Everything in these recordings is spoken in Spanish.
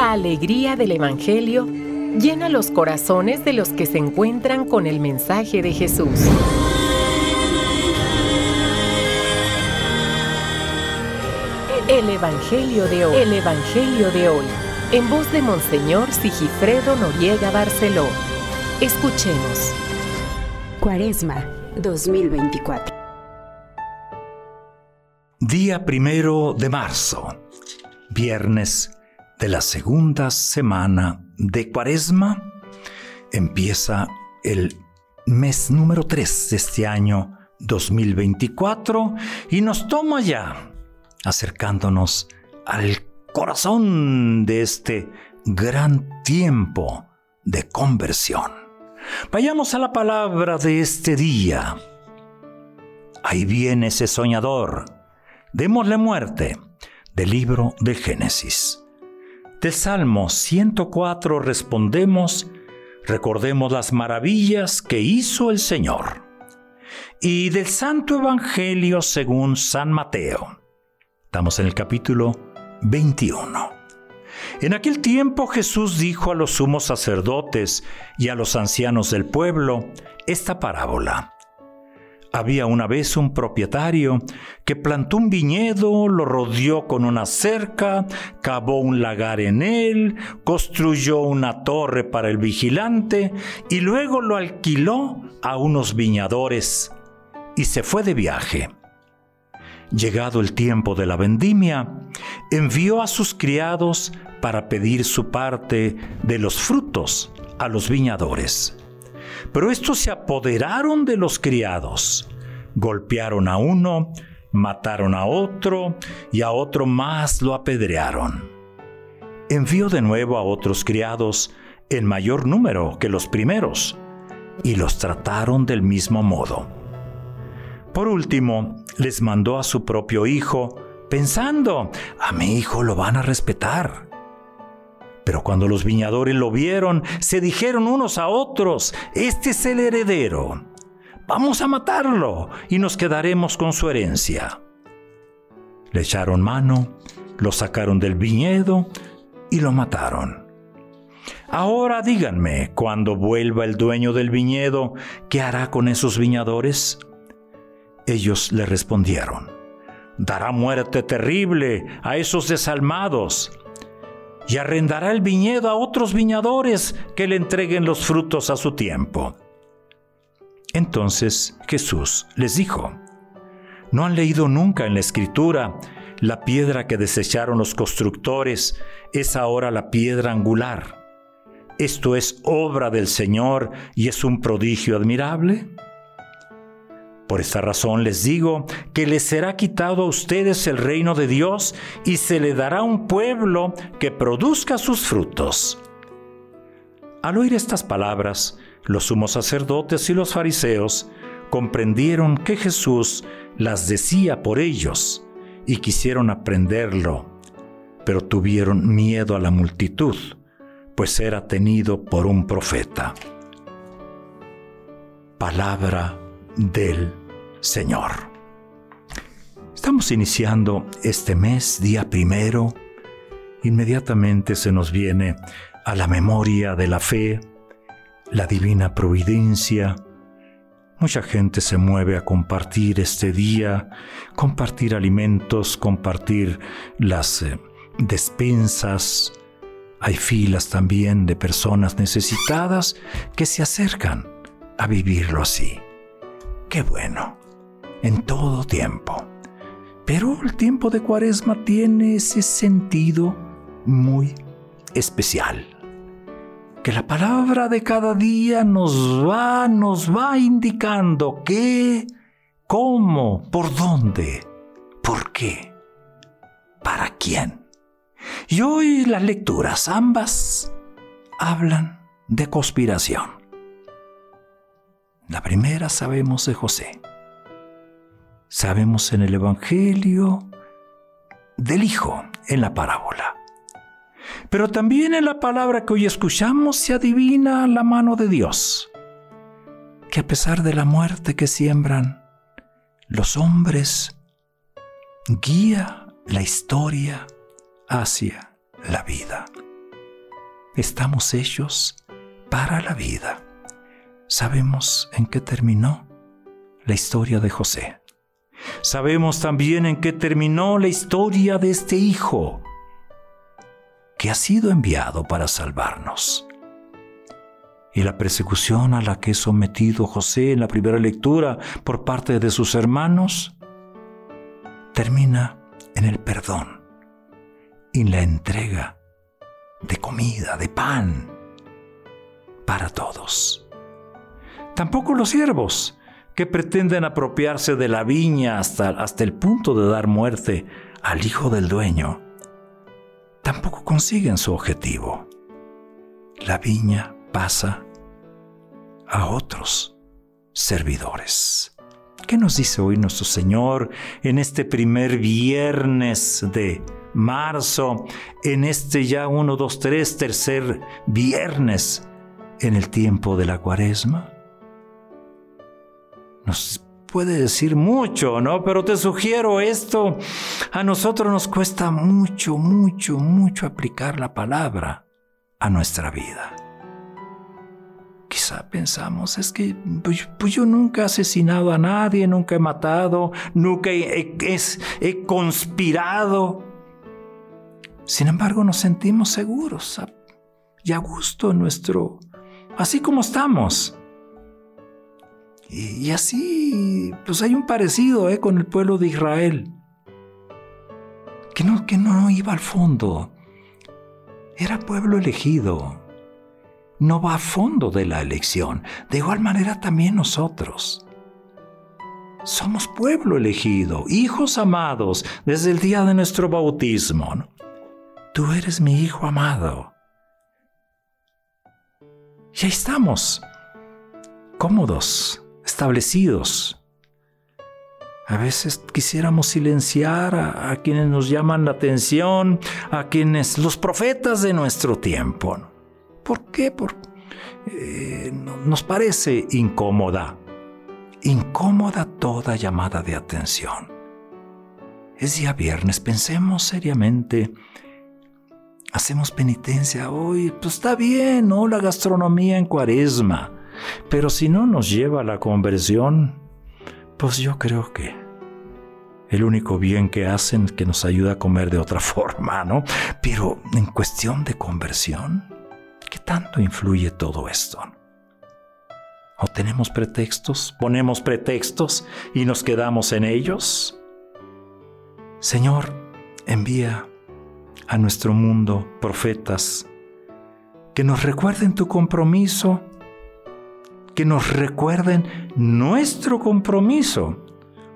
La alegría del Evangelio llena los corazones de los que se encuentran con el mensaje de Jesús. El Evangelio de hoy. El Evangelio de hoy. En voz de Monseñor Sigifredo Noriega Barceló. Escuchemos. Cuaresma 2024. Día primero de marzo, viernes de la segunda semana de Cuaresma. Empieza el mes número 3 de este año 2024 y nos toma ya acercándonos al corazón de este gran tiempo de conversión. Vayamos a la palabra de este día. Ahí viene ese soñador. Démosle muerte. Del libro de Génesis. Del Salmo 104 respondemos, recordemos las maravillas que hizo el Señor. Y del Santo Evangelio según San Mateo. Estamos en el capítulo 21. En aquel tiempo Jesús dijo a los sumos sacerdotes y a los ancianos del pueblo esta parábola. Había una vez un propietario que plantó un viñedo, lo rodeó con una cerca, cavó un lagar en él, construyó una torre para el vigilante y luego lo alquiló a unos viñadores y se fue de viaje. Llegado el tiempo de la vendimia, envió a sus criados para pedir su parte de los frutos a los viñadores. Pero estos se apoderaron de los criados, golpearon a uno, mataron a otro y a otro más lo apedrearon. Envió de nuevo a otros criados en mayor número que los primeros y los trataron del mismo modo. Por último, les mandó a su propio hijo, pensando, a mi hijo lo van a respetar. Pero cuando los viñadores lo vieron, se dijeron unos a otros, este es el heredero. Vamos a matarlo y nos quedaremos con su herencia. Le echaron mano, lo sacaron del viñedo y lo mataron. Ahora díganme, cuando vuelva el dueño del viñedo, ¿qué hará con esos viñadores? Ellos le respondieron, dará muerte terrible a esos desalmados y arrendará el viñedo a otros viñadores que le entreguen los frutos a su tiempo. Entonces Jesús les dijo, ¿no han leído nunca en la escritura la piedra que desecharon los constructores es ahora la piedra angular? Esto es obra del Señor y es un prodigio admirable. Por esta razón les digo que les será quitado a ustedes el reino de Dios y se le dará un pueblo que produzca sus frutos. Al oír estas palabras, los sumos sacerdotes y los fariseos comprendieron que Jesús las decía por ellos y quisieron aprenderlo, pero tuvieron miedo a la multitud, pues era tenido por un profeta. Palabra del Señor. Estamos iniciando este mes, día primero. Inmediatamente se nos viene a la memoria de la fe, la divina providencia. Mucha gente se mueve a compartir este día, compartir alimentos, compartir las eh, despensas. Hay filas también de personas necesitadas que se acercan a vivirlo así. Qué bueno en todo tiempo. Pero el tiempo de cuaresma tiene ese sentido muy especial. Que la palabra de cada día nos va, nos va indicando qué, cómo, por dónde, por qué, para quién. Y hoy las lecturas, ambas, hablan de conspiración. La primera sabemos de José Sabemos en el Evangelio del Hijo, en la parábola. Pero también en la palabra que hoy escuchamos se adivina la mano de Dios, que a pesar de la muerte que siembran los hombres, guía la historia hacia la vida. estamos hechos para la vida. Sabemos en qué terminó la historia de José. Sabemos también en qué terminó la historia de este hijo que ha sido enviado para salvarnos. Y la persecución a la que es sometido José en la primera lectura por parte de sus hermanos termina en el perdón y la entrega de comida, de pan para todos. Tampoco los siervos, que pretenden apropiarse de la viña hasta, hasta el punto de dar muerte al hijo del dueño, tampoco consiguen su objetivo. La viña pasa a otros servidores. ¿Qué nos dice hoy nuestro Señor en este primer viernes de marzo, en este ya 1, 2, 3, tercer viernes en el tiempo de la cuaresma? Nos puede decir mucho, ¿no? Pero te sugiero esto. A nosotros nos cuesta mucho, mucho, mucho aplicar la palabra a nuestra vida. Quizá pensamos, es que pues, pues yo nunca he asesinado a nadie, nunca he matado, nunca he, he conspirado. Sin embargo, nos sentimos seguros y a gusto en nuestro, así como estamos. Y, así, pues hay un parecido ¿eh? con el pueblo de Israel, que no, que no iba al fondo, era pueblo elegido, no va a fondo de la elección, de igual manera también nosotros. Somos pueblo elegido, hijos amados desde el día de nuestro bautismo. Tú eres mi hijo amado. Y ahí estamos, cómodos, establecidos. A veces quisiéramos silenciar a, quienes nos llaman la atención, a quienes, los profetas de nuestro tiempo. ¿Por qué? Porque eh, nos parece incómoda, incómoda toda llamada de atención. Es día viernes, pensemos seriamente. Hacemos penitencia hoy, pues está bien, ¿no? La gastronomía en cuaresma pero si no nos lleva a la conversión, pues yo creo que el único bien que hacen es que nos ayuda a comer de otra forma, ¿no? Pero en cuestión de conversión, ¿qué tanto influye todo esto? ¿O tenemos pretextos? ¿Ponemos pretextos y nos quedamos en ellos? Señor, envía a nuestro mundo profetas que nos recuerden tu compromiso que nos recuerden nuestro compromiso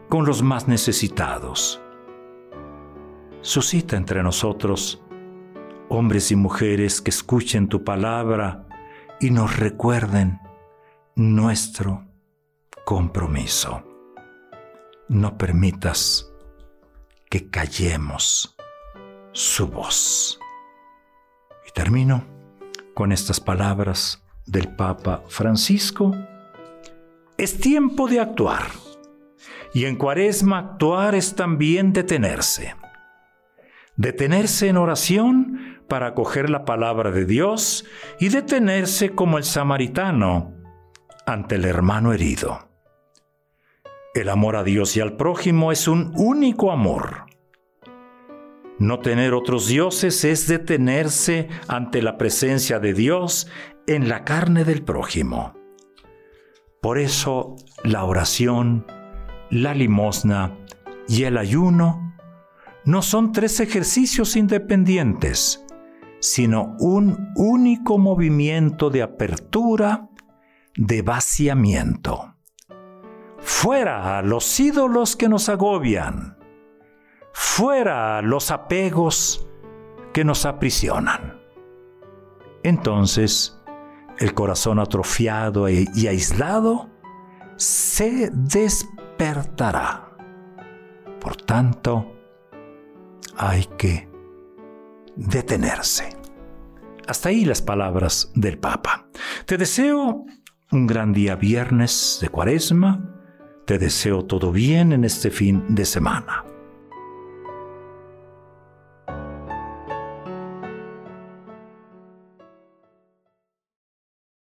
con los más necesitados. Suscita entre nosotros hombres y mujeres que escuchen tu palabra y nos recuerden nuestro compromiso. No permitas que callemos su voz. Y termino con estas palabras del Papa Francisco, es tiempo de actuar. Y en cuaresma actuar es también detenerse. Detenerse en oración para acoger la palabra de Dios y detenerse como el samaritano ante el hermano herido. El amor a Dios y al prójimo es un único amor. No tener otros dioses es detenerse ante la presencia de Dios en la carne del prójimo. Por eso la oración, la limosna y el ayuno no son tres ejercicios independientes, sino un único movimiento de apertura, de vaciamiento. Fuera los ídolos que nos agobian, fuera los apegos que nos aprisionan. Entonces, el corazón atrofiado e, y aislado se despertará. Por tanto, hay que detenerse. Hasta ahí las palabras del Papa. Te deseo un gran día viernes de cuaresma. Te deseo todo bien en este fin de semana.